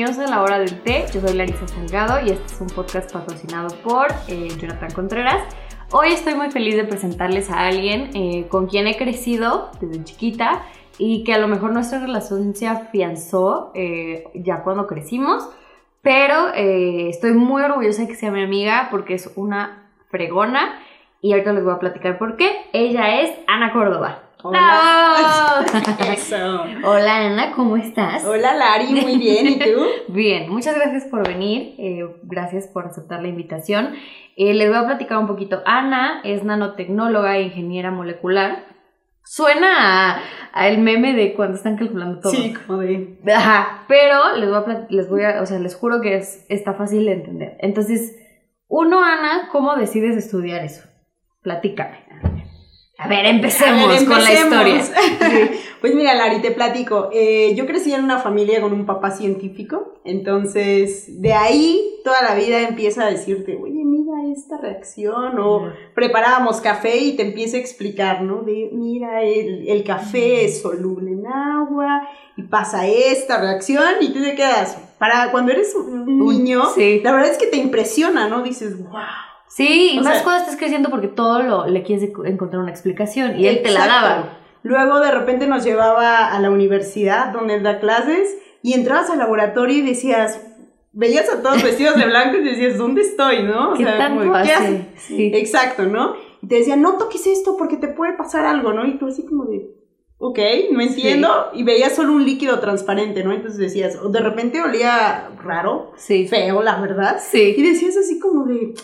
bienvenidos a la hora del té. Yo soy Larisa Salgado y este es un podcast patrocinado por eh, Jonathan Contreras. Hoy estoy muy feliz de presentarles a alguien eh, con quien he crecido desde chiquita y que a lo mejor nuestra relación se afianzó eh, ya cuando crecimos, pero estoy muy orgullosa de que sea mi amiga porque es una fregona y ahorita les voy a platicar por qué. Ella es Ana Córdoba. Hola. Eso. Hola Ana, ¿cómo estás? Hola Lari, muy bien. ¿Y tú? bien, muchas gracias por venir. Eh, gracias por aceptar la invitación. Eh, les voy a platicar un poquito. Ana es nanotecnóloga e ingeniera molecular. Suena a, el meme de cuando están calculando todo. Sí, como de. Ajá. Pero les voy a, les voy a, o sea, les juro que es, está fácil de entender. Entonces, uno, Ana, ¿cómo decides estudiar eso? Platícame. A ver, empecemos, con la historia. pues mira, Lari, te platico. Eh, yo crecí en una familia con un papá científico, entonces de ahí toda la vida empieza a decirte, oye, mira esta reacción, o preparábamos café y te empieza a explicar, ¿no? De, mira, el, café es soluble en agua y pasa esta reacción y tú te quedas, para cuando eres un niño, la verdad es que te impresiona, ¿no? Dices, wow Sí, y más cuando estás creciendo porque todo lo, le quieres encontrar una explicación y él te la daba. Luego de repente nos llevaba a la universidad donde él da clases y entrabas al laboratorio y decías, veías a todos vestidos de blanco y decías, ¿dónde estoy? ¿No? O ¿Qué sea, ¿qué Sí. Exacto, ¿no? Y te decían, no toques esto porque te puede pasar algo, ¿no? Y tú así como de, ok, no entiendo. Y veías solo un líquido transparente, ¿no? Entonces decías, o de repente olía raro, sí. feo, la verdad. Sí. Y decías así como de,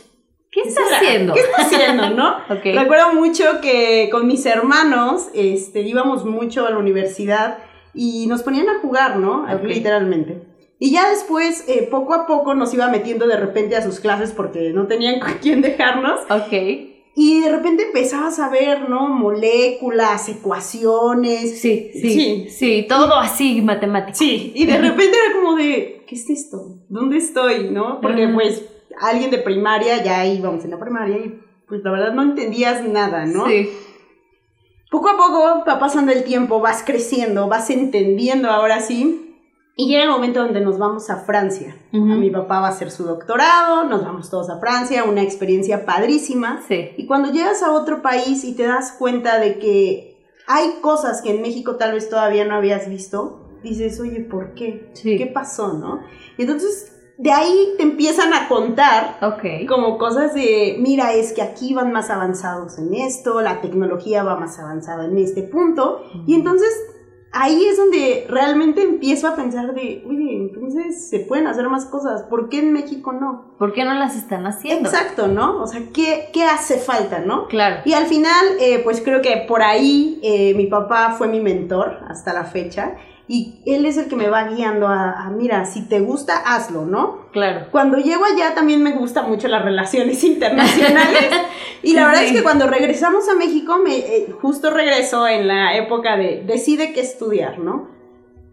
¿Qué está haciendo? ¿Qué está haciendo, no? Recuerdo mucho que con mis hermanos este, íbamos mucho a la universidad y nos ponían a jugar, ¿no? Literalmente. Y ya después, eh, poco a poco, nos iba metiendo de repente a sus clases porque no tenían con quién dejarnos. Ok. Y de repente empezabas a ver, ¿no? Moléculas, ecuaciones. Sí, sí, sí, sí, todo así matemático. Sí, y de repente era como de, ¿qué es esto? ¿Dónde estoy? ¿No? Porque pues alguien de primaria, ya íbamos en la primaria y pues la verdad no entendías nada, ¿no? Sí. Poco a poco va pasando el tiempo, vas creciendo, vas entendiendo ahora sí. Y llega el momento donde nos vamos a Francia. Mi papá va a hacer su doctorado, nos vamos todos a Francia, una experiencia padrísima. Sí. Y cuando llegas a otro país y te das cuenta de que hay cosas que en México tal vez todavía no habías visto, dices, oye, ¿por qué? Sí. ¿Qué pasó, no? Y entonces de ahí te empiezan a contar como cosas de, mira, es que aquí van más avanzados en esto, la tecnología va más avanzada en este punto, y entonces ahí es donde realmente empiezo a pensar de, oye, entonces se pueden hacer más cosas, ¿por qué en México no? ¿Por qué no las están haciendo? Exacto, ¿no? O sea, ¿qué, qué hace falta, no? Claro. Y al final, eh, pues creo que por ahí eh, mi papá fue mi mentor hasta la fecha y él es el que me va guiando a, mira, si te gusta, hazlo, ¿no? Claro. Cuando llego allá también me gustan mucho las relaciones internacionales y la verdad es que cuando regresamos a México, me, eh, justo regreso en la época de decide qué estudiar, ¿no?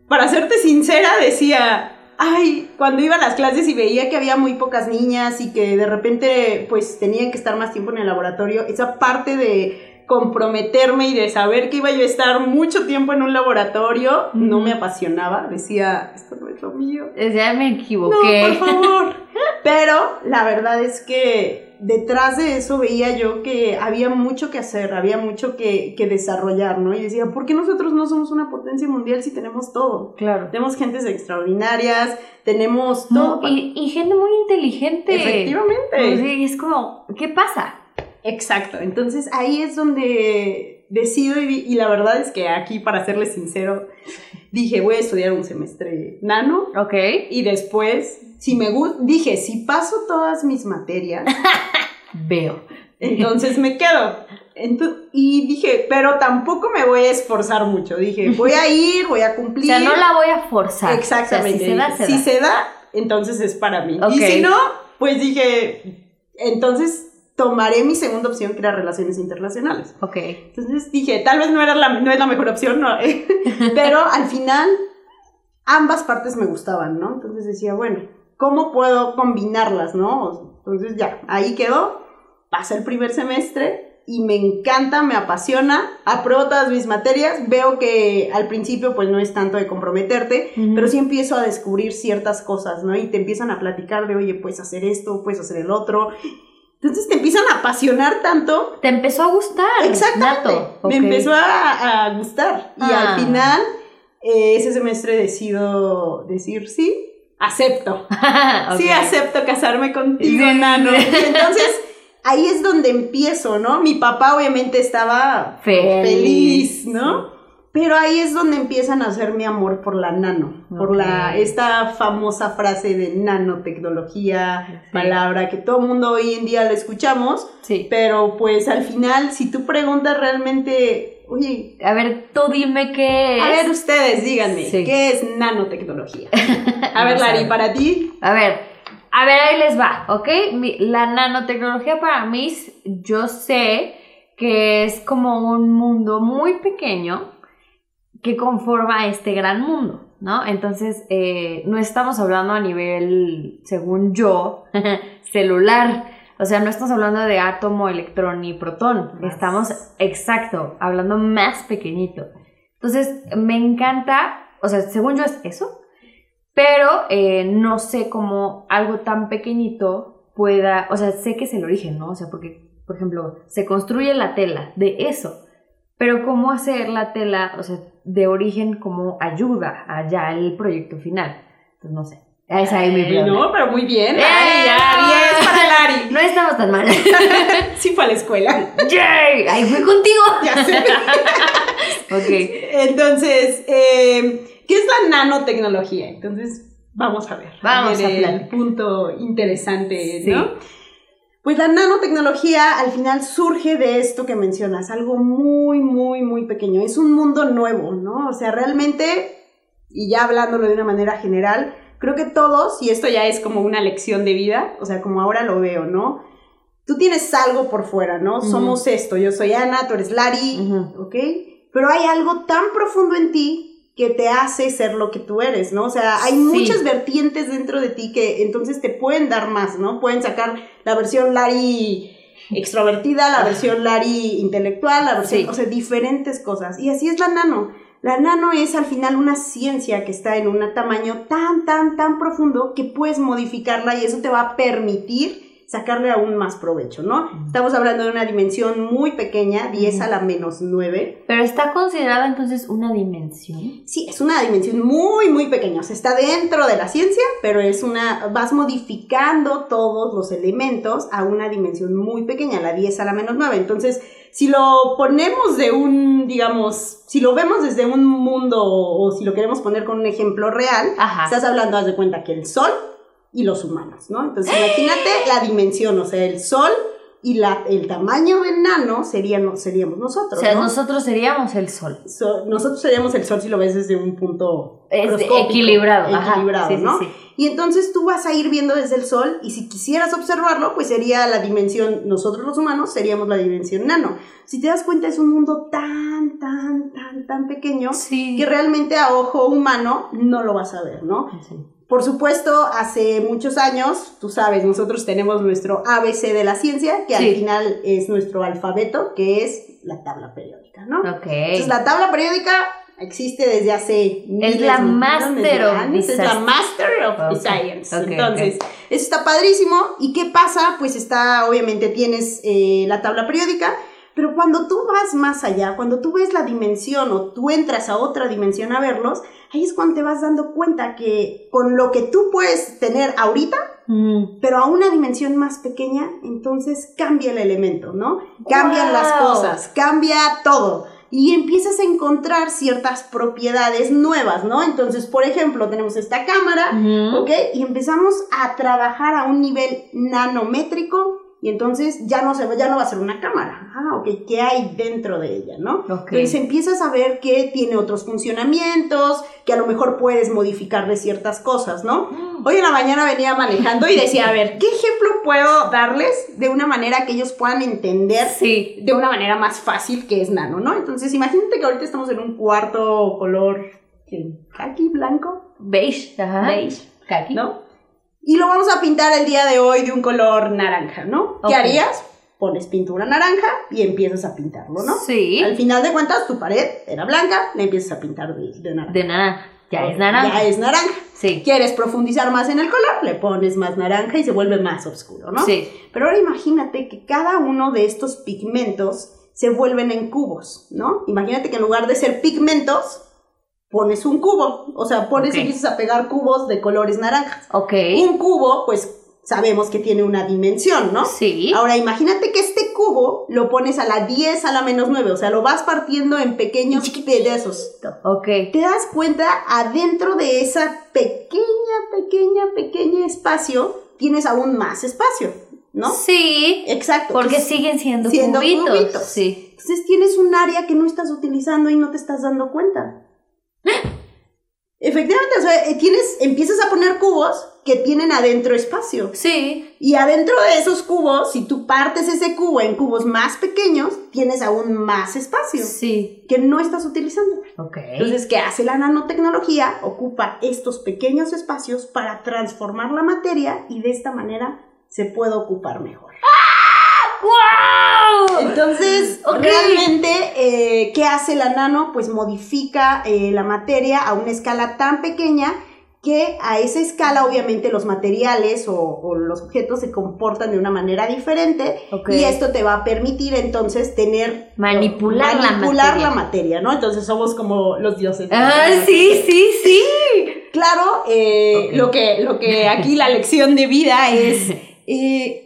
Para serte sincera, decía, ay, cuando iba a las clases y veía que había muy pocas niñas y que de repente pues tenían que estar más tiempo en el laboratorio, esa parte de comprometerme y de saber que iba yo a estar mucho tiempo en un laboratorio, no me apasionaba. Decía, esto no es lo mío. Ya me equivoqué. No, por favor. Pero la verdad es que detrás de eso veía yo que había mucho que hacer, había mucho que, desarrollar, ¿no? Y decía, ¿por qué nosotros no somos una potencia mundial si tenemos todo? Claro. Tenemos gentes extraordinarias, tenemos todo. y, gente muy inteligente. Efectivamente. Pues es como, ¿qué pasa? Exacto, entonces ahí es donde decido y, la verdad es que aquí, para serles sincero, dije, voy a estudiar un semestre nano. Ok. Y después, si me gusta, dije, si paso todas mis materias, veo. Entonces me quedo. y dije, pero tampoco me voy a esforzar mucho. Dije, voy a ir, voy a cumplir. O sea, no la voy a forzar. Exactamente. si, se da, si se da, entonces es para mí. Y si no, pues dije, entonces tomaré mi segunda opción, que era relaciones internacionales. Ok. Entonces dije, tal vez no, era la, no es la mejor opción, no, pero al final ambas partes me gustaban, ¿no? Entonces decía, bueno, ¿cómo puedo combinarlas, no? Entonces ya, ahí quedó, pasa el primer semestre y me encanta, me apasiona, apruebo todas mis materias, veo que al principio pues no es tanto de comprometerte, pero sí empiezo a descubrir ciertas cosas, ¿no? Y te empiezan a platicar de, oye, puedes hacer esto, puedes hacer el otro. Entonces te empiezan a apasionar tanto. Te empezó a gustar. Exactamente. Me empezó a, gustar. Y al ah. final, eh, ese semestre decido decir sí, acepto. Sí, acepto casarme contigo, nano. entonces ahí es donde empiezo, ¿no? Mi papá obviamente estaba feliz, ¿no? Pero ahí es donde empiezan a hacer mi amor por la nano, por la esta famosa frase de nanotecnología, palabra que todo el mundo hoy en día la escuchamos, sí. pero pues al final si tú preguntas realmente, oye, a ver, tú dime qué es. A ver ustedes, díganme, ¿qué es nanotecnología? A ver, Lari, para ti. A ver, a ver, ahí les va, ¿ok? la nanotecnología para mí, yo sé que es como un mundo muy pequeño que conforma este gran mundo, ¿no? Entonces, eh, no estamos hablando a nivel, según yo, celular. O sea, no estamos hablando de átomo, electrón y protón. Estamos, exacto, hablando más pequeñito. Entonces, me encanta, o sea, según yo es eso, pero eh, no sé cómo algo tan pequeñito pueda, o sea, sé que es el origen, ¿no? O sea, porque, por ejemplo, se construye la tela de eso, pero cómo hacer la tela, o sea, de origen como ayuda allá al proyecto final. Entonces, no sé. Esa es mi pregunta. No, pero muy bien. ¡Eh! ya, para Lari. No estamos tan mal. sí fue a la escuela. ¡Yay! Ahí fui contigo. Ya sé. ok. Entonces, eh, ¿Qué es la nanotecnología? Entonces, vamos a ver. Vamos a, ver el punto interesante, ¿no? Pues la nanotecnología al final surge de esto que mencionas, algo muy, muy, muy pequeño. Es un mundo nuevo, ¿no? O sea, realmente, y ya hablándolo de una manera general, creo que todos, y esto ya es como una lección de vida, o sea, como ahora lo veo, ¿no? Tú tienes algo por fuera, ¿no? Somos esto, yo soy Ana, tú eres Lari, ¿ok? Pero hay algo tan profundo en ti que te hace ser lo que tú eres, ¿no? O sea, hay muchas vertientes dentro de ti que entonces te pueden dar más, ¿no? Pueden sacar la versión Lari extrovertida, la versión Lari intelectual, la versión, o sea, diferentes cosas. Y así es la nano. La nano es al final una ciencia que está en un tamaño tan, tan, tan profundo que puedes modificarla y eso te va a permitir sacarle aún más provecho, ¿no? Estamos hablando de una dimensión muy pequeña, 10 a la menos 9. Pero está considerada entonces una dimensión. Sí, es una dimensión muy, muy pequeña. O sea, está dentro de la ciencia, pero es una, vas modificando todos los elementos a una dimensión muy pequeña, la 10 a la menos 9. Entonces, si lo ponemos de un, digamos, si lo vemos desde un mundo o si lo queremos poner con un ejemplo real, estás hablando, haz de cuenta que el Sol y los humanos, ¿no? Entonces imagínate la dimensión, o sea, el Sol y la, el tamaño de nano serían, seríamos nosotros. O sea, nosotros seríamos el Sol. nosotros seríamos el Sol si lo ves desde un punto equilibrado, equilibrado ¿no? Y entonces tú vas a ir viendo desde el Sol y si quisieras observarlo, pues sería la dimensión, nosotros los humanos seríamos la dimensión nano. Si te das cuenta, es un mundo tan, tan, tan, tan pequeño que realmente a ojo humano no lo vas a ver, ¿no? Por supuesto, hace muchos años, tú sabes, nosotros tenemos nuestro ABC de la ciencia, que al final es nuestro alfabeto, que es la tabla periódica, ¿no? Ok. Entonces, la tabla periódica existe desde hace es la master of es la master of science. entonces eso está padrísimo. Y qué pasa pues está obviamente tienes eh, la tabla periódica pero cuando tú vas más allá cuando tú ves la dimensión o tú entras a otra dimensión a verlos ahí es cuando te vas dando cuenta que con lo que tú puedes tener ahorita, mm. pero a una dimensión más pequeña, entonces cambia el elemento, ¿no? Cambian las cosas, cambia todo. Y empiezas a encontrar ciertas propiedades nuevas, ¿no? Entonces, por ejemplo, tenemos esta cámara, ¿ok? Y empezamos a trabajar a un nivel nanométrico y entonces ya no, se, ya no va a ser una cámara. Ah, ok, ¿qué hay dentro de ella, no? Entonces empiezas a ver que tiene otros funcionamientos, que a lo mejor puedes modificarle ciertas cosas, ¿no? Mm. Hoy en la mañana venía manejando y decía, a ver, ¿qué ejemplo puedo darles de una manera que ellos puedan entender de una manera más fácil que es nano, ¿no? Entonces imagínate que ahorita estamos en un cuarto color ¿Kaki? ¿Blanco? Beige, ajá. Beige. Kaki. ¿No? Y lo vamos a pintar el día de hoy de un color naranja, ¿no? ¿Qué harías? pones pintura naranja y empiezas a pintarlo, ¿no? Sí. Al final de cuentas, tu pared era blanca, la empiezas a pintar de, de naranja. De naranja. Ya es naranja. Ya es naranja. Sí. ¿Quieres profundizar más en el color? Le pones más naranja y se vuelve más oscuro, ¿no? Sí. Pero ahora imagínate que cada uno de estos pigmentos se vuelven en cubos, ¿no? Imagínate que en lugar de ser pigmentos, pones un cubo. O sea, pones Ok. y empiezas a pegar cubos de colores naranjas. Ok. Un cubo, pues sabemos que tiene una dimensión, ¿no? Sí. Ahora imagínate que este cubo lo pones a la 10 a la menos 9, o sea, lo vas partiendo en pequeños pedazos. Ok. Te das cuenta, adentro de esa pequeña, pequeña, pequeña espacio, tienes aún más espacio, ¿no? Sí. Exacto. Porque Entonces, siguen siendo, siendo cubitos. cubitos. Sí. entonces tienes un área que no estás utilizando y no te estás dando cuenta. Efectivamente, o sea, eh, tienes, empiezas a poner cubos que tienen adentro espacio. Sí. Y adentro de esos cubos, si tú partes ese cubo en cubos más pequeños, tienes aún más espacio Sí. que no estás utilizando. Ok. Entonces, ¿qué hace la nanotecnología? Ocupa estos pequeños espacios para transformar la materia y de esta manera se puede ocupar mejor. ¡Wow! Entonces, realmente, eh, ¿qué hace la nano? Pues modifica eh, la materia a una escala tan pequeña que a esa escala obviamente los materiales o, o los objetos se comportan de una manera diferente y esto te va a permitir entonces tener Manipular la manipular materia. la materia, ¿no? Entonces somos como los dioses. Ah, sí, sí, sí. Claro, eh, lo, que, lo que aquí la lección de vida es, eh,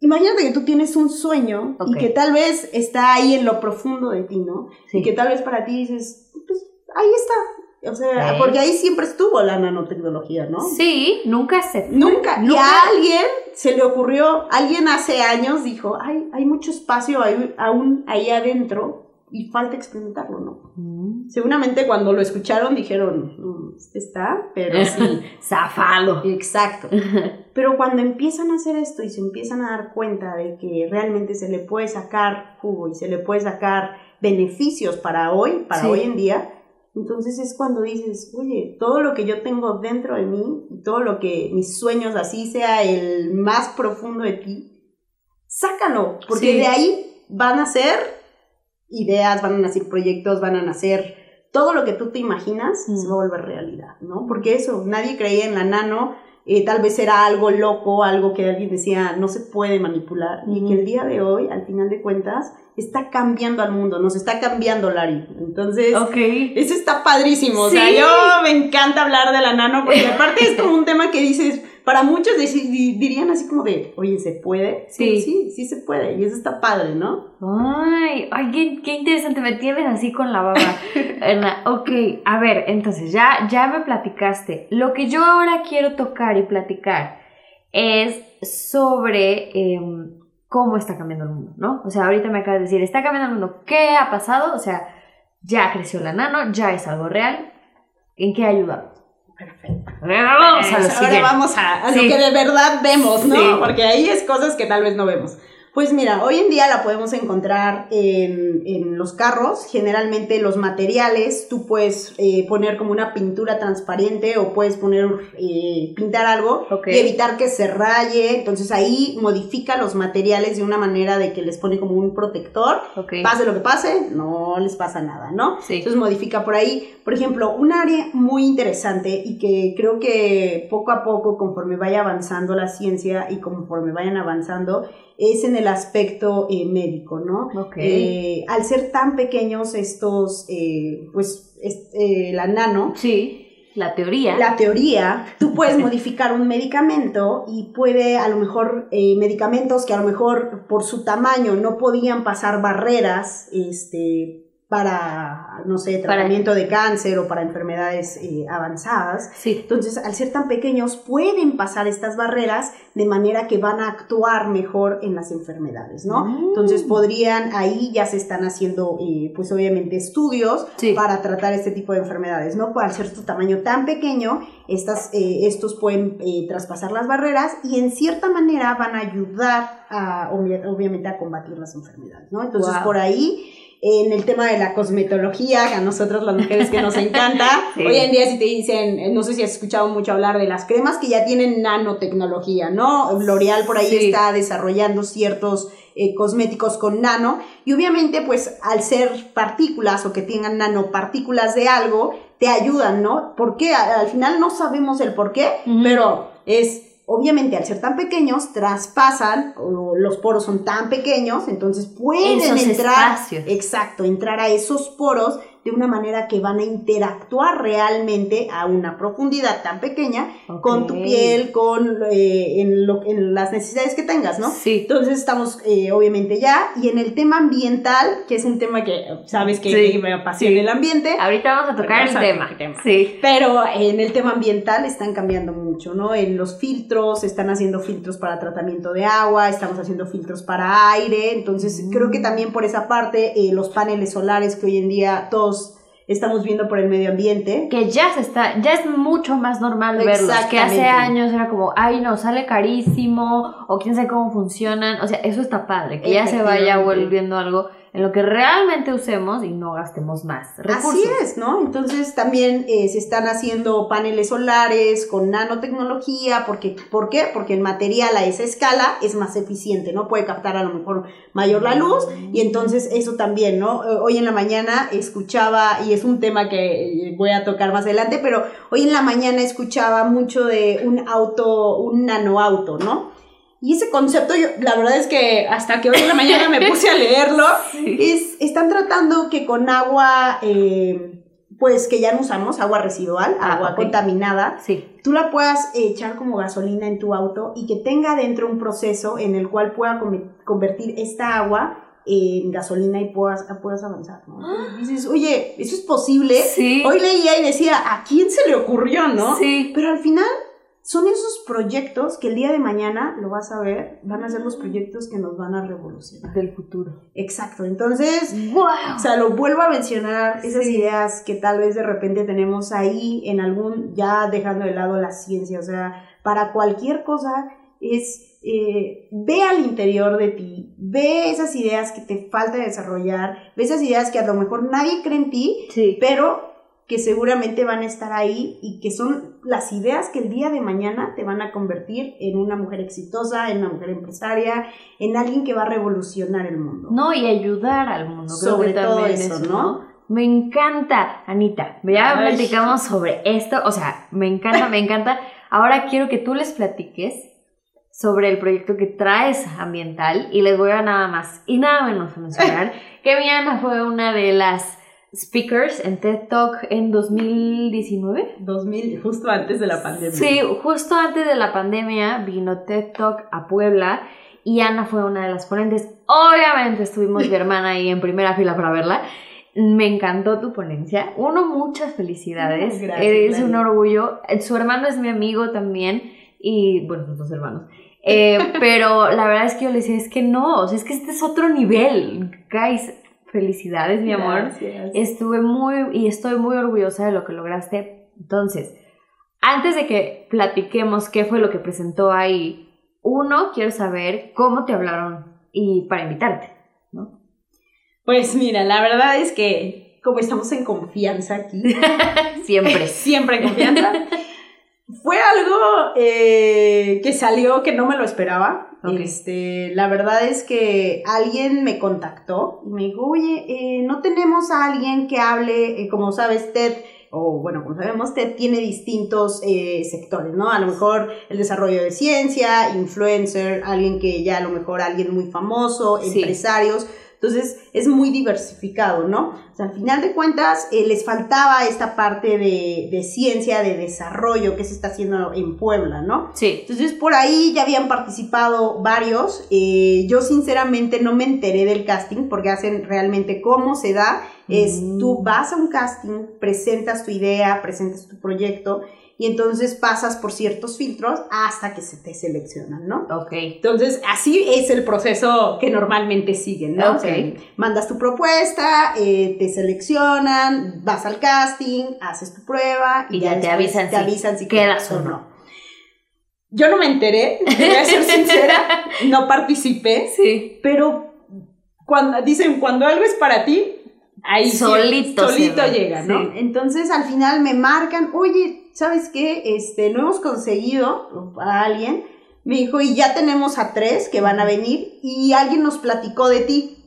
imagínate que tú tienes un sueño Ok. y que tal vez está ahí en lo profundo de ti, ¿no? Sí. Y que tal vez para ti dices, pues ahí está. O sea, porque ahí siempre estuvo la nanotecnología, ¿no? Sí, nunca se fue. Nunca. Y Nunca. a alguien se le ocurrió, alguien hace años dijo, ay, hay mucho espacio ahí- aún ahí adentro y falta experimentarlo, ¿no? Mm. Seguramente cuando lo escucharon dijeron, "Mm, este está, pero sí. Zafado. Exacto. Pero cuando empiezan a hacer esto y se empiezan a dar cuenta de que realmente se le puede sacar jugo y se le puede sacar beneficios para hoy, para Sí. hoy en día, entonces es cuando dices, oye, todo lo que yo tengo dentro de mí todo lo que mis sueños, así sea el más profundo de ti, sácalo, porque Sí. de ahí van a ser ideas, van a nacer proyectos, van a nacer todo lo que tú te imaginas Mm. se va a volver realidad, ¿no? Porque eso, nadie creía en la nano, eh, tal vez era algo loco, algo que alguien decía no se puede manipular, y Ujú. que el día de hoy, al final de cuentas, está cambiando al mundo, nos está cambiando Larry. Entonces, Ok. eso está padrísimo. O sea, yo me encanta hablar de la nano porque aparte es como un tema que dices, para muchos dirían así como de, oye, ¿se puede? Sí. Pero sí, sí se puede. Y eso está padre, ¿no? Ay, ay, qué, qué interesante, me tienes así con la baba. Ok, a ver, entonces ya, ya me platicaste. Lo que yo ahora quiero tocar y platicar es sobre em, cómo está cambiando el mundo, ¿no? O sea, ahorita me acabas de decir, está cambiando el mundo. ¿Qué ha pasado? O sea, ya creció la nano, ya es algo real. ¿En qué ha ayudado? Perfecto. Vamos a lo Ahora siguiente. vamos a, a Sí. lo que de verdad vemos, ¿no? Sí. Porque ahí es cosas que tal vez no vemos. Pues mira, hoy en día la podemos encontrar en, en los carros. Generalmente los materiales, tú puedes eh, poner como una pintura transparente o puedes poner, eh, pintar algo y evitar que se raye. Entonces ahí modifica los materiales de una manera de que les pone como un protector. Ok. Pase lo que pase, no les pasa nada, ¿no? Sí. Entonces modifica por ahí. Por ejemplo, un área muy interesante y que creo que poco a poco, conforme vaya avanzando la ciencia y conforme vayan avanzando, es en el aspecto eh, médico, ¿no? Ok. Eh, al ser tan pequeños estos, eh, pues, es- eh, la nano, Sí, la teoría. la teoría, tú puedes modificar un medicamento y puede a lo mejor eh, medicamentos que a lo mejor por su tamaño no podían pasar barreras este, para, no sé, Para- tratamiento de cáncer o para enfermedades eh, avanzadas. Sí. Entonces, al ser tan pequeños, pueden pasar estas barreras de manera que van a actuar mejor en las enfermedades, ¿no? Mm. Entonces, podrían, ahí ya se están haciendo, eh, pues obviamente, estudios Sí. para tratar este tipo de enfermedades, ¿no? Al ser su tamaño tan pequeño, estas, eh, estos pueden traspasar las barreras y en cierta manera van a ayudar a, obviamente, a combatir las enfermedades, ¿no? Entonces, Wow. por ahí, en el tema de la cosmetología, que a nosotros las mujeres que nos encanta, Sí. hoy en día si te dicen, eh, no sé si has escuchado mucho hablar de las cremas que ya tienen nanotecnología, ¿no? L'Oreal por ahí Sí. está desarrollando ciertos eh, cosméticos con nano. Y obviamente, pues al ser partículas o que tengan nanopartículas de algo, te ayudan, ¿no? Porque al final no sabemos el por qué, pero es obviamente al ser tan pequeños traspasan o los poros son tan pequeños, entonces pueden entrar, exacto, entrar a esos poros de una manera que van a interactuar realmente a una profundidad tan pequeña con tu piel, con eh, en, lo, en, las necesidades que tengas, ¿no? Sí. Entonces estamos eh, obviamente ya y en el tema ambiental, que es un tema que sabes que, me apasiona el ambiente. Ahorita vamos a tocar el tema. tema. Sí. Pero en el tema ambiental están cambiando mucho, ¿no? En los filtros, están haciendo filtros para tratamiento de agua, estamos haciendo filtros para aire, entonces creo que mm. también por esa parte eh, los paneles solares que hoy en día todos estamos viendo por el medio ambiente. Que ya se está, ya es mucho más normal verlos. Que hace años era como, ay no, sale carísimo, o quién sabe cómo funcionan. O sea, eso está padre, que ya se vaya volviendo algo en lo que realmente usemos y no gastemos más recursos. Así es, ¿no? Entonces también eh, se están haciendo paneles solares con nanotecnología, porque, ¿por qué? Porque el material a esa escala es más eficiente, ¿no? Puede captar a lo mejor mayor la luz y entonces eso también, ¿no? Eh, hoy en la mañana escuchaba, y es un tema que voy a tocar más adelante, pero hoy en la mañana escuchaba mucho de un auto, un nanoauto, ¿no? Y ese concepto, yo, la verdad es que hasta que hoy en la mañana me puse a leerlo, es, están tratando que con agua, eh, pues que ya no usamos, agua residual, ah, agua contaminada, sí. tú la puedas echar como gasolina en tu auto y que tenga dentro un proceso en el cual pueda convertir esta agua en gasolina y puedas, puedas avanzar, ¿no? dices, oye, ¿eso es posible? Sí. Hoy leía y decía, ¿a quién se le ocurrió, no? Sí. Pero al final son esos proyectos que el día de mañana, lo vas a ver, van a ser los proyectos que nos van a revolucionar. Del futuro. Exacto, entonces, o sea, lo vuelvo a mencionar, esas ideas que tal vez de repente tenemos ahí en algún, ya dejando de lado la ciencia, o sea, para cualquier cosa es, eh, ve al interior de ti, ve esas ideas que te falta desarrollar, ve esas ideas que a lo mejor nadie cree en ti, pero que seguramente van a estar ahí y que son las ideas que el día de mañana te van a convertir en una mujer exitosa, en una mujer empresaria, en alguien que va a revolucionar el mundo. No, y ayudar al mundo. Sobre todo eso, ¿no? Me encanta, Anita. Ya platicamos sobre esto, o sea, me encanta, me encanta. Ahora quiero que tú les platiques sobre el proyecto que traes ambiental y les voy a nada más y nada menos a mencionar que Viana fue una de las speakers en TED Talk en 2019. 2000, justo antes de la pandemia. Sí, justo antes de la pandemia vino TED Talk a Puebla y Ana fue una de las ponentes. Obviamente estuvimos mi hermana ahí en primera fila para verla. Me encantó tu ponencia. Uno, muchas felicidades. Gracias, es un orgullo. Su hermano es mi amigo también y, bueno, sus dos hermanos. Eh, pero la verdad es que yo le decía, es que no, o sea, es que este es otro nivel. Guys, Felicidades, mi amor. Estuve muy y estoy muy orgullosa de lo que lograste. Entonces, antes de que platiquemos qué fue lo que presentó ahí, uno, quiero saber cómo te hablaron y para invitarte, ¿no? Pues mira, la verdad es que como estamos en confianza aquí, siempre, siempre en confianza, fue algo eh, que salió que no me lo esperaba. Este, la verdad es que alguien me contactó y me dijo, oye, eh, no tenemos a alguien que hable, eh, como sabes, TED, o bueno, como sabemos, TED tiene distintos eh, sectores, ¿no? A lo mejor el desarrollo de ciencia, influencer, alguien que ya a lo mejor alguien muy famoso, empresarios. Entonces es muy diversificado, ¿no? Sea, al final de cuentas eh, les faltaba esta parte de, ciencia, de desarrollo que se está haciendo en Puebla, ¿no? Sí. Entonces por ahí ya habían participado varios. Eh, yo sinceramente no me enteré del casting porque hacen realmente cómo se da. Es mm. tú vas a un casting, presentas tu idea, presentas tu proyecto y entonces pasas por ciertos filtros hasta que se te seleccionan, ¿no? Ok. Entonces, así es el proceso que normalmente siguen, ¿no? Ok. mandas tu propuesta, eh, te seleccionan, vas al casting, haces tu prueba y, ya, te avisan, te si avisan si quedas o no. Yo no me enteré, voy a ser sincera, no participé, sí. pero cuando dicen cuando algo es para ti, ahí solito, solito llega, ¿no? Entonces al final me marcan, oye, ¿sabes qué? Este, no hemos conseguido a alguien. Me dijo, y ya tenemos a tres que van a venir y alguien nos platicó de ti.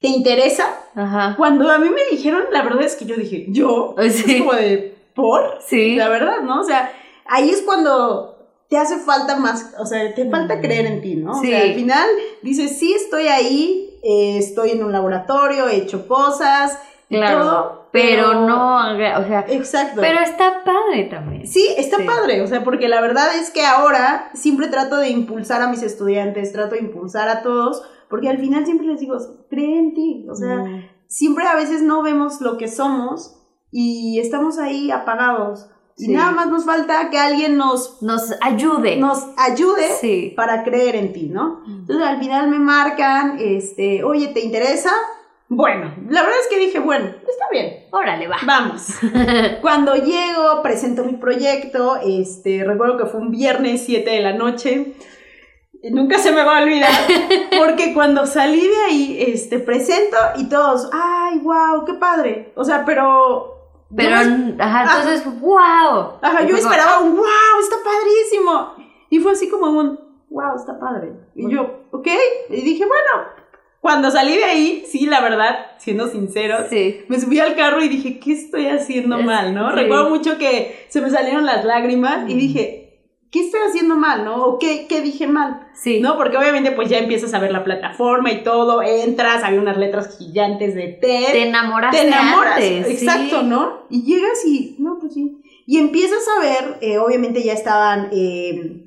¿Te interesa? Ajá. Cuando a mí me dijeron, la verdad es que yo dije, ¿yo? Sí. Es como de, ¿por? Sí. La verdad, ¿no? O sea, ahí es cuando te hace falta más, o sea, te falta creer en ti, ¿no? Sí. O sea, al final dices, sí, estoy ahí, eh, estoy en un laboratorio, he hecho cosas, Claro. todo, Pero no, haga- o sea, Exacto. pero está padre también. Sí, está Sí. padre, o sea, porque la verdad es que ahora siempre trato de impulsar a mis estudiantes, trato de impulsar a todos, porque al final siempre les digo, cree en ti, o sea, Mm. siempre a veces no vemos lo que somos y estamos ahí apagados. Sí. Y nada más nos falta que alguien nos, nos ayude. nos ayude Sí. para creer en ti, ¿no? Entonces al final me marcan, este, oye, ¿te interesa? Bueno, la verdad es que dije, bueno, está bien, Órale, va. vamos. Cuando llego, presento mi proyecto, este, recuerdo que fue un viernes 7 de la noche. Nunca se me va a olvidar, porque cuando salí de ahí, este, presento y todos, ay, wow, qué padre. O sea, pero... Pero, me- ajá, entonces, wow. Ajá, yo esperaba un wow, está padrísimo. Y fue así como un wow, está padre. Y yo, ok. Y dije, bueno, cuando salí de ahí, sí, la verdad, siendo sinceros, Sí. me subí al carro y dije, ¿qué estoy haciendo mal, no? sí. Recuerdo mucho que se me salieron las lágrimas y dije, ¿qué estoy haciendo mal, no? ¿O qué, qué dije mal? Sí. ¿No? Porque obviamente pues ya empiezas a ver la plataforma y todo, entras, había unas letras gigantes de TED Te enamoraste te enamoras, antes, exacto, sí. ¿no? Y llegas y, no, pues sí. Y empiezas a ver, eh, obviamente ya estaban eh,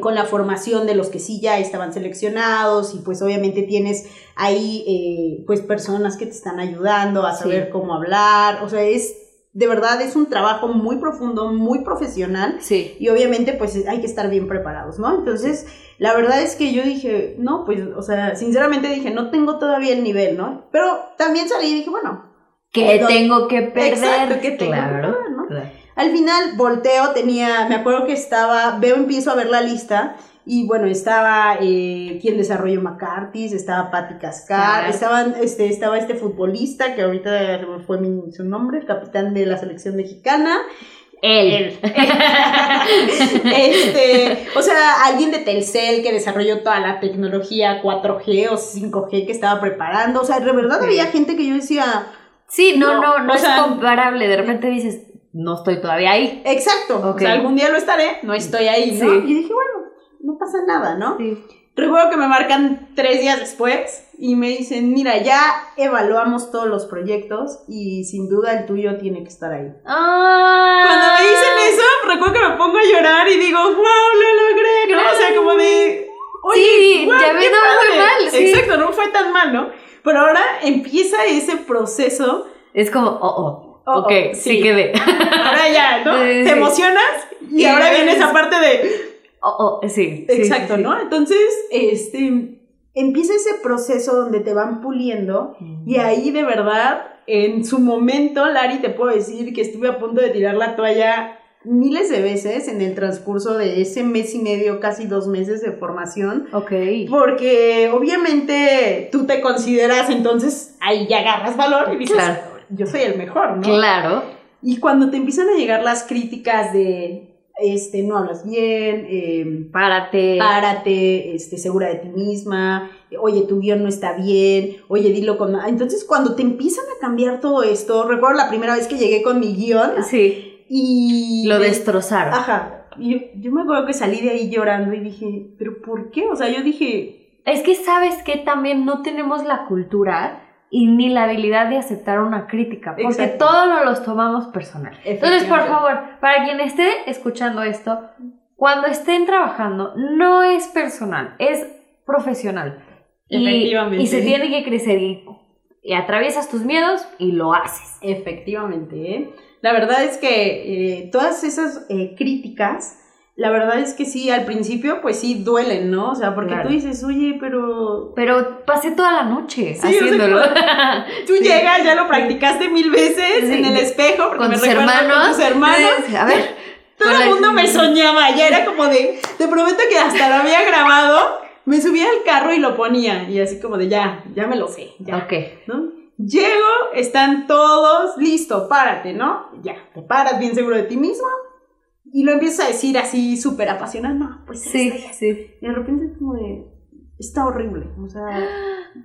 con la formación de los que sí ya estaban seleccionados y pues obviamente tienes ahí eh, pues personas que te están ayudando a Sí. saber cómo hablar, o sea, es, de verdad es un trabajo muy profundo, muy profesional Sí. y obviamente pues hay que estar bien preparados, ¿no? Entonces, la verdad es que yo dije, no, pues, o sea, sinceramente dije, no tengo todavía el nivel, ¿no? Pero también salí y dije, bueno, Que No. tengo que perder. Exacto, que tengo que claro. perder, ¿no? claro. al final volteo, tenía, me acuerdo que estaba, veo, empiezo a ver la lista y bueno, estaba eh, quien desarrolló McCarthy, estaba Patti Cascar, estaban, este, estaba este futbolista que ahorita fue mi- su nombre, el capitán de la selección mexicana, Él. este, o sea, alguien de Telcel que desarrolló toda la tecnología 4G o 5G que estaba preparando. O sea, de verdad había gente que yo decía, Sí, no, no, no, es sea- comparable. De repente dices, no estoy todavía ahí. exacto, o sea, algún día lo estaré, no estoy ahí, ¿no? Sí. Y dije, bueno, no pasa nada, ¿no? Sí. Recuerdo que me marcan tres días después y me dicen, mira, ya evaluamos todos los proyectos y sin duda el tuyo tiene que estar ahí. Ah. Cuando me dicen eso, recuerdo que me pongo a llorar y digo, wow, lo logré, ¿no? O sea, como de, oye, Sí, qué había ido muy padre". mal, sí. Exacto, no fue tan mal, ¿no? Pero ahora empieza ese proceso, Es como, oh, oh. Oh, ok, oh, sí, sí. quedé. ahora ya, ¿no? Sí, Te emocionas y Y ahora viene esa parte de, Oh, oh, sí. sí, exacto, sí, sí. ¿no? Entonces, este, empieza ese proceso donde te van puliendo y ahí de verdad, en su momento, Lari, te puedo decir que estuve a punto de tirar la toalla miles de veces en el transcurso de ese mes y medio, casi dos meses de formación. Ok. Porque obviamente tú te consideras, entonces ahí ya agarras valor y dices, Claro. yo soy el mejor, ¿no? Claro. Y cuando te empiezan a llegar las críticas de, este, no hablas bien, eh, Párate. párate, este, segura de ti misma, oye, tu guion no está bien, oye, dilo con... Entonces, cuando te empiezan a cambiar todo esto, recuerdo la primera vez que llegué con mi guion Sí. y... Lo destrozaron. Ajá. Y yo, yo me acuerdo que salí de ahí llorando y dije, ¿pero por qué? O sea, yo dije, Es que sabes que también no tenemos la cultura y ni la habilidad de aceptar una crítica, porque Exacto. todo nos los tomamos personal. Entonces, por favor, para quien esté escuchando esto, cuando estén trabajando, no es personal, es profesional. Y, y se tiene que crecer y, y atraviesas tus miedos y lo haces. Efectivamente, ¿eh? La verdad es que eh, todas esas eh, críticas, la verdad es que sí, al principio pues sí duelen, ¿no? O sea, porque Claro. tú dices, oye, pero Pero pasé toda la noche Sí, o sea, haciéndolo. tú Sí. llegas, ya lo practicaste mil veces Sí. en el espejo, porque con me tus hermanos. con tus hermanos. A ver. Todo el la- mundo me soñaba, ya era como de, te prometo que hasta lo había grabado, me subía al carro y lo ponía, y así como de, ya, ya me lo sé, ya. Ok. ¿no? Llego, están todos, listo, párate, ¿no? Ya, te paras bien seguro de ti mismo. Y lo empiezas a decir así súper apasionado, no, pues Sí, sí. Y de repente es como de, está horrible, o sea,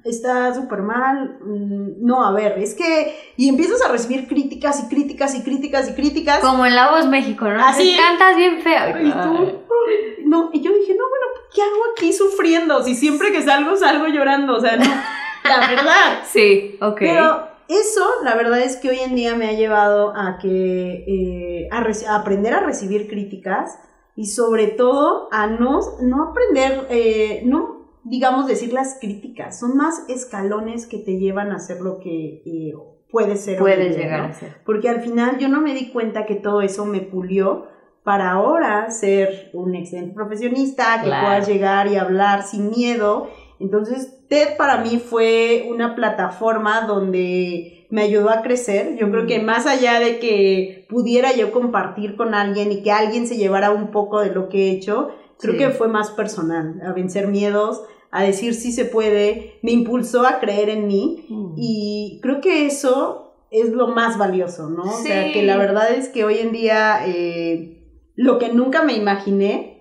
está súper mal, mm, no, a ver, es que, y empiezas a recibir críticas y críticas y críticas y críticas. Como en La Voz México, ¿no? Así. Te cantas bien feo. Y no, y yo dije, no, bueno, ¿qué hago aquí sufriendo? Si siempre que salgo, salgo llorando, o sea, no, la verdad. Sí, ok. Pero eso, la verdad es que hoy en día me ha llevado a que, eh, a, reci- a aprender a recibir críticas y sobre todo a no, no aprender, eh, no digamos decir las críticas, son más escalones que te llevan a hacer lo que eh, puedes ser. día, llegar ¿no? a ser. Porque al final yo no me di cuenta que todo eso me pulió para ahora ser un excelente profesionista, que Claro. puedas llegar y hablar sin miedo. Entonces, TED para mí fue una plataforma donde me ayudó a crecer. Yo creo que más allá de que pudiera yo compartir con alguien y que alguien se llevara un poco de lo que he hecho, creo Sí. que fue más personal, a vencer miedos, a decir sí se puede, me impulsó a creer en mí Mm. y creo que eso es lo más valioso, ¿no? O sea, que la verdad es que hoy en día eh, lo que nunca me imaginé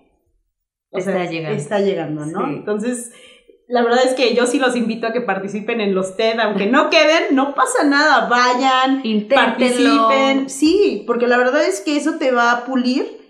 o Está sea, llegando. está llegando, ¿no? Sí. Entonces, la verdad es que yo sí los invito a que participen en los TED, aunque no queden, no pasa nada, vayan, Inténtenlo. participen, sí, porque la verdad es que eso te va a pulir,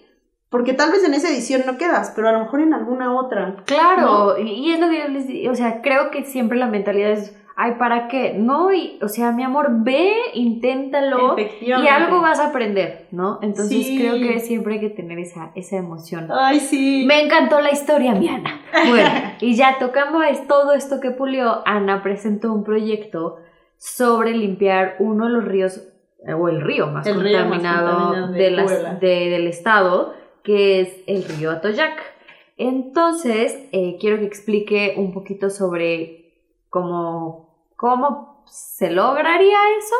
porque tal vez en esa edición no quedas, pero a lo mejor en alguna otra. Claro, y y es lo que yo les digo, o sea, creo que siempre la mentalidad es, ay, ¿para qué? No, y, o sea, mi amor, ve, inténtalo y algo vas a aprender, ¿no? Entonces Sí. creo que siempre hay que tener esa, esa emoción. Ay, sí. Me encantó la historia, mi Ana. Bueno, y ya tocando es todo esto que pulió, Ana presentó un proyecto sobre limpiar uno de los ríos, eh, o el río más El río más contaminado, contaminado de de las- Puebla. de- del estado, que es el río Atoyac. Entonces, eh, quiero que explique un poquito sobre cómo, cómo se lograría eso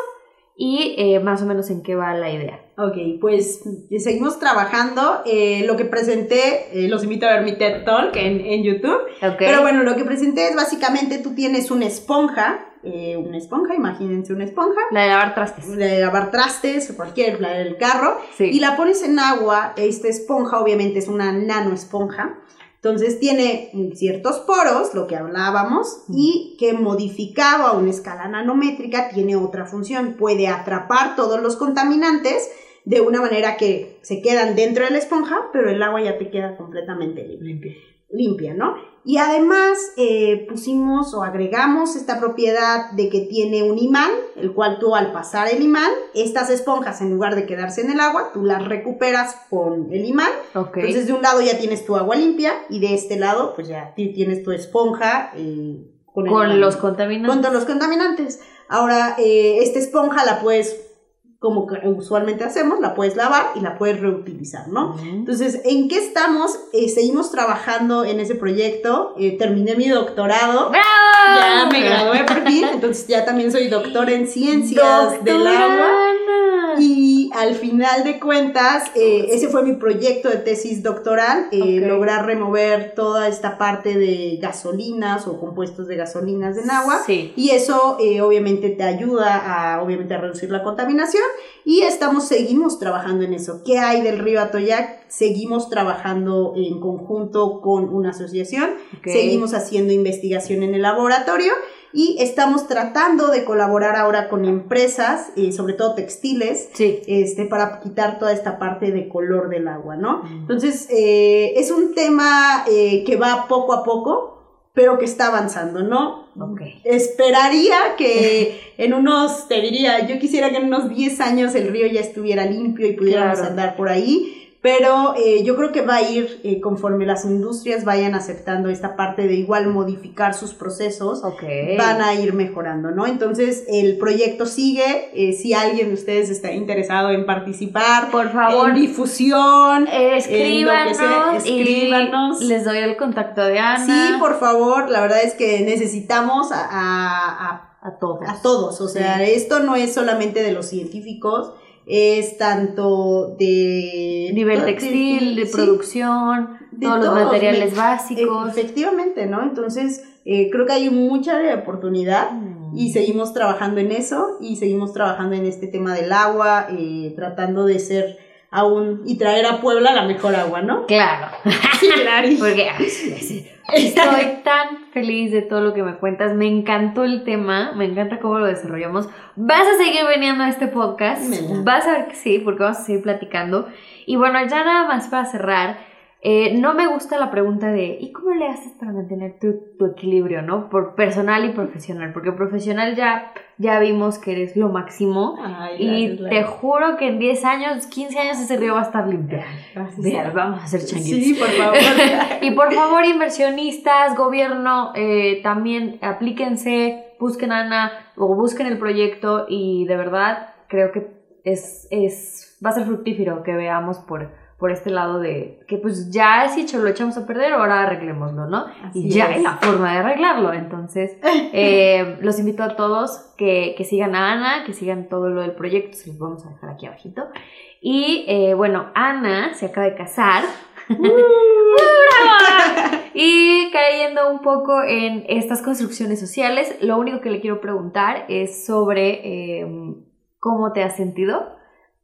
y eh, más o menos en qué va la idea. Ok, pues eh, seguimos trabajando. eh, lo que presenté, eh, los invito a ver mi TED Talk en, en YouTube. ¿Ok? Pero bueno, lo que presenté es básicamente tú tienes una esponja, eh, una esponja, imagínense una esponja, La de lavar trastes. de lavar trastes cualquier, la del carro, Sí. y la pones en agua. Esta esponja obviamente es una nano esponja. Entonces tiene ciertos poros, lo que hablábamos, y que modificado a una escala nanométrica tiene otra función. Puede atrapar todos los contaminantes de una manera que se quedan dentro de la esponja, pero el agua ya te queda completamente limpia limpia, ¿no? Y además eh, pusimos o agregamos esta propiedad de que tiene un imán, el cual tú al pasar el imán, estas esponjas en lugar de quedarse en el agua, tú las recuperas con el imán. Ok. Entonces de un lado ya tienes tu agua limpia y de este lado pues ya ti- tienes tu esponja eh, con, el con los contaminantes. con los contaminantes. Ahora, eh, esta esponja la puedes, como que usualmente hacemos, la puedes lavar y la puedes reutilizar, ¿no? Entonces, ¿en qué estamos? Eh, seguimos trabajando en ese proyecto. Eh, terminé mi doctorado. ¡Bravo! Ya me gradué por fin. Entonces, ya también soy doctora en ciencias del agua. Y al final de cuentas, eh, ese fue mi proyecto de tesis doctoral, eh, lograr remover toda esta parte de gasolinas o compuestos de gasolinas en agua. Sí. Y eso eh, obviamente te ayuda a, obviamente, a reducir la contaminación y estamos, seguimos trabajando en eso. ¿Qué hay del río Atoyac? Seguimos trabajando en conjunto con una asociación, seguimos haciendo investigación en el laboratorio y estamos tratando de colaborar ahora con empresas, eh, sobre todo textiles, Sí. este, para quitar toda esta parte de color del agua, ¿no? Entonces, eh, es un tema eh, que va poco a poco, pero que está avanzando, ¿no? Esperaría que en unos, te diría, yo quisiera que en unos 10 años el río ya estuviera limpio y pudiéramos Claro. andar por ahí, pero eh, yo creo que va a ir eh, conforme las industrias vayan aceptando esta parte de igual modificar sus procesos, van a ir mejorando, ¿no? Entonces el proyecto sigue, eh, si alguien de ustedes está interesado en participar, Por favor, en difusión, escríbanos, en lo que sea, escríbanos. y les doy el contacto de Ana. sí, por favor, la verdad es que necesitamos a- a- a A todos. a todos, o sea, esto no es solamente de los científicos, es tanto de... Nivel textil, de producción, de todos los materiales me- básicos. Efectivamente, ¿no? Entonces, eh, creo que hay mucha oportunidad Mm. y seguimos trabajando en eso y seguimos trabajando en este tema del agua, eh, tratando de ser aún y traer a Puebla la mejor agua, ¿no? Claro. Sí, claro. Porque ay, estoy tan feliz de todo lo que me cuentas. Me encantó el tema, me encanta cómo lo desarrollamos. Vas a seguir veniendo a este podcast. Vas a ver que sí, porque vamos a seguir platicando. Y bueno, ya nada más para cerrar. Eh, no me gusta la pregunta de ¿y cómo le haces para mantener tu, tu equilibrio, no? Por personal y profesional, porque profesional ya, ya vimos que eres lo máximo Ay, y gracias, te juro que en 10 años, 15 años ese río va a estar limpio. Mira, vamos a hacer changuitos. Sí, por favor. Y por favor, inversionistas, gobierno, eh, también aplíquense, busquen a Ana o busquen el proyecto y de verdad creo que es, es, va a ser fructífero que veamos por, por este lado de que pues ya si hecho, lo echamos a perder, ahora arreglémoslo, ¿no? Así y ya es. hay la forma de arreglarlo. Entonces, eh, los invito a todos que, que sigan a Ana, que sigan todo lo del proyecto, se los vamos a dejar aquí abajito. Y eh, bueno, Ana se acaba de casar. Y cayendo un poco en estas construcciones sociales, lo único que le quiero preguntar es sobre eh, cómo te has sentido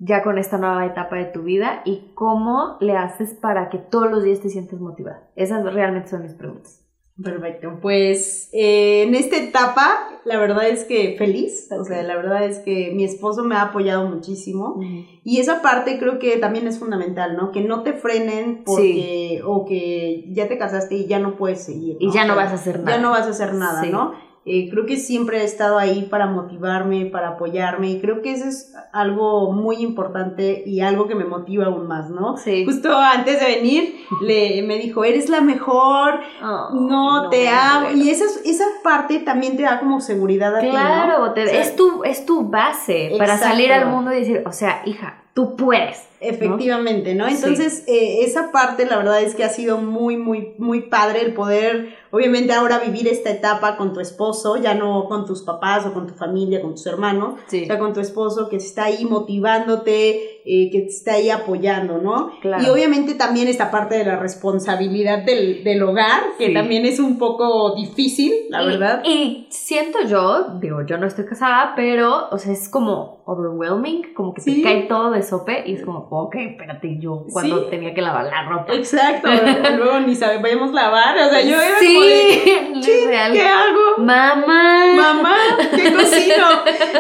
ya con esta nueva etapa de tu vida y cómo le haces para que todos los días te sientas motivada. Esas realmente son mis preguntas. Perfecto, pues eh, en esta etapa la verdad es que feliz, o sea, la verdad es que mi esposo me ha apoyado muchísimo y esa parte creo que también es fundamental, ¿no? Que no te frenen porque o que ya te casaste y ya no puedes seguir. Y ya no vas a hacer nada. Ya no vas a hacer nada, Sí. ¿no? Eh, creo que siempre he estado ahí para motivarme, para apoyarme y creo que eso es algo muy importante y algo que me motiva aún más, ¿no? Sí. Justo antes de venir le, me dijo, eres la mejor, Ay, no, te amo. Y esa, esa parte también te da como seguridad a ti, ¿no? Claro, te- O sea, es, tu, es tu base para salir al mundo y decir, o sea, hija, tú puedes. Efectivamente, ¿no? Entonces, eh, esa parte la verdad es que ha sido muy, muy, muy padre el poder, obviamente ahora vivir esta etapa con tu esposo, ya no con tus papás o con tu familia, con tus hermanos, Sí. o sea, con tu esposo que está ahí motivándote, eh, que te está ahí apoyando, ¿no? Claro. Y obviamente también esta parte de la responsabilidad del, del hogar, que Sí. también es un poco difícil, la y, verdad. Y siento yo, digo, yo no estoy casada, pero, o sea, es como overwhelming, como que te cae todo de sope y es como, ok, espérate, yo cuando Sí. tenía que lavar la ropa. Exacto, luego ni sabemos lavar, o sea, yo era sí, como de, "Chin, real. ¿qué hago? Mamá. Mamá, ¿qué cocino?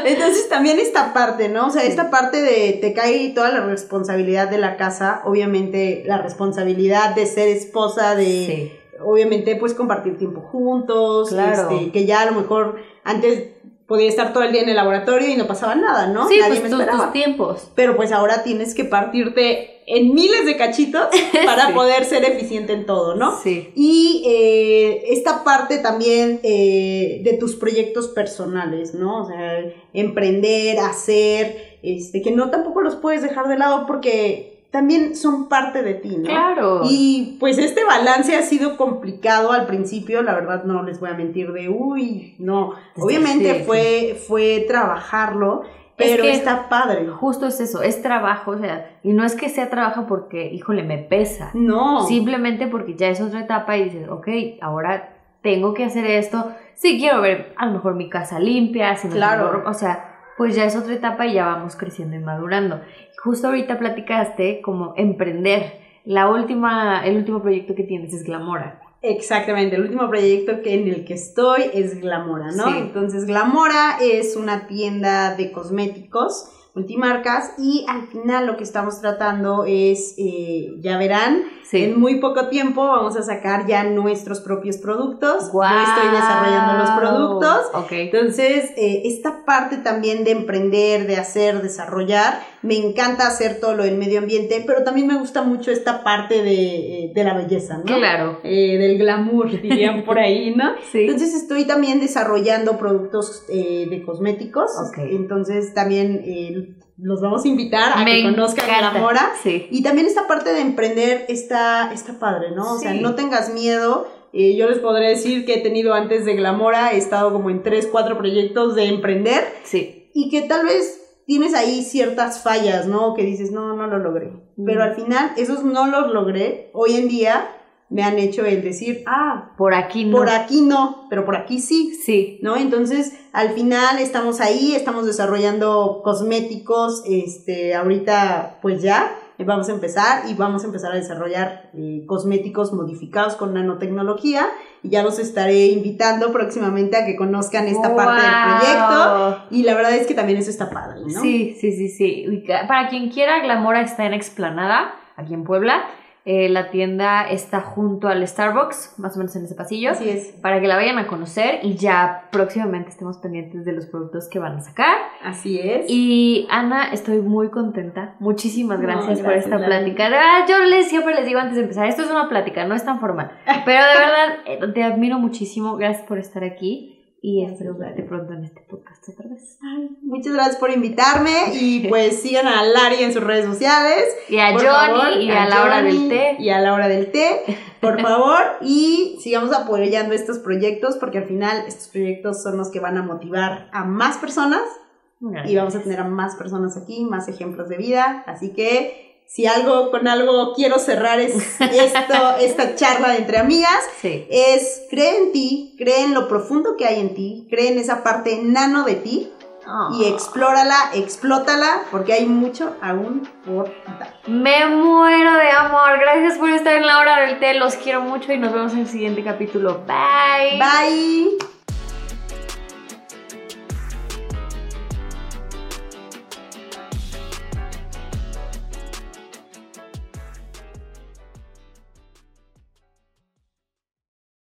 Entonces también esta parte, ¿no? O sea, esta parte de te cae toda la responsabilidad de la casa, obviamente la responsabilidad de ser esposa, de Sí. obviamente pues compartir tiempo juntos, Claro. este, que ya a lo mejor antes podía estar todo el día en el laboratorio y no pasaba nada, ¿no? Sí, Nadie pues me tus, tiempos. Pero pues ahora tienes que partirte en miles de cachitos para Sí. poder ser eficiente en todo, ¿no? Sí. Y eh, esta parte también eh, de tus proyectos personales, ¿no? O sea, emprender, hacer, este, que no tampoco los puedes dejar de lado porque también son parte de ti, ¿no? Claro. Y pues este balance ha sido complicado al principio, la verdad no les voy a mentir de, uy, no, Sí, obviamente sí. fue, fue trabajarlo, Es pero que- está padre. Justo es eso, es trabajo, o sea, y no es que sea trabajo porque, híjole, me pesa. No. Simplemente porque ya es otra etapa y dices, ok, ahora tengo que hacer esto. Sí, quiero ver a lo mejor mi casa limpia, si no Claro. tengo o sea, pues ya es otra etapa y ya vamos creciendo y madurando. Justo ahorita platicaste como emprender. La última, el último proyecto que tienes es Glamora. Exactamente, el último proyecto que en el que estoy es Glamora, ¿no? Sí. Entonces, Glamora es una tienda de cosméticos multimarcas y al final lo que estamos tratando es, eh, ya verán, Sí. en muy poco tiempo vamos a sacar ya nuestros propios productos. ¡Guau! Yo estoy desarrollando los productos. Ok. Entonces, eh, esta parte también de emprender, de hacer, desarrollar, me encanta hacer todo lo del medio ambiente, pero también me gusta mucho esta parte de, eh, de la belleza, ¿no? Claro. Eh, del glamour, dirían por ahí, ¿no? Sí. Entonces estoy también desarrollando productos eh, de cosméticos. Ok. Entonces también eh, los vamos a invitar a Me que conozcan encanta. Glamora. Sí. Y también esta parte de emprender está, está padre, ¿no? O sea, no tengas miedo. Eh, yo les podré decir que he tenido antes de Glamora, he estado como en tres, cuatro proyectos de emprender Sí. y que tal vez tienes ahí ciertas fallas, ¿no? Que dices, no, no lo logré. Mm. Pero al final, esos no los logré. Hoy en día me han hecho el decir, ah, Por aquí no. por aquí no, pero por aquí sí. Sí. ¿No? Entonces, al final estamos ahí, estamos desarrollando cosméticos, este, ahorita pues ya, eh, vamos a empezar y vamos a empezar a desarrollar eh, cosméticos modificados con nanotecnología y ya los estaré invitando próximamente a que conozcan esta parte del proyecto y la verdad es que también eso está padre, ¿no? Sí, sí, sí, sí. Para quien quiera, Glamora está en Explanada, aquí en Puebla. Eh, la tienda está junto al Starbucks, más o menos en ese pasillo. Así es. Para que la vayan a conocer y ya próximamente estemos pendientes de los productos que van a sacar. Así es. Y Ana, estoy muy contenta. Muchísimas gracias, por esta plática. Ah, yo les, siempre les digo antes de empezar, esto es una plática, no es tan formal. Pero de verdad, eh, te admiro muchísimo. Gracias por estar aquí. Y espero verte pronto en este podcast otra vez. muchas gracias por invitarme y pues sigan a Lari en sus redes sociales. Y a Johnny y a, la hora del té. Y a la hora del té, por favor. y sigamos apoyando estos proyectos porque al final estos proyectos son los que van a motivar a más personas. Y vamos a tener a más personas aquí, más ejemplos de vida. Así que si algo con algo quiero cerrar es esto, esta charla entre amigas, es cree en ti, cree en lo profundo que hay en ti, cree en esa parte nano de ti y ah. explórala, explótala, porque hay mucho aún por dar. Me muero de amor. Gracias por estar en la hora del té. Los quiero mucho y nos vemos en el siguiente capítulo. Bye. Bye.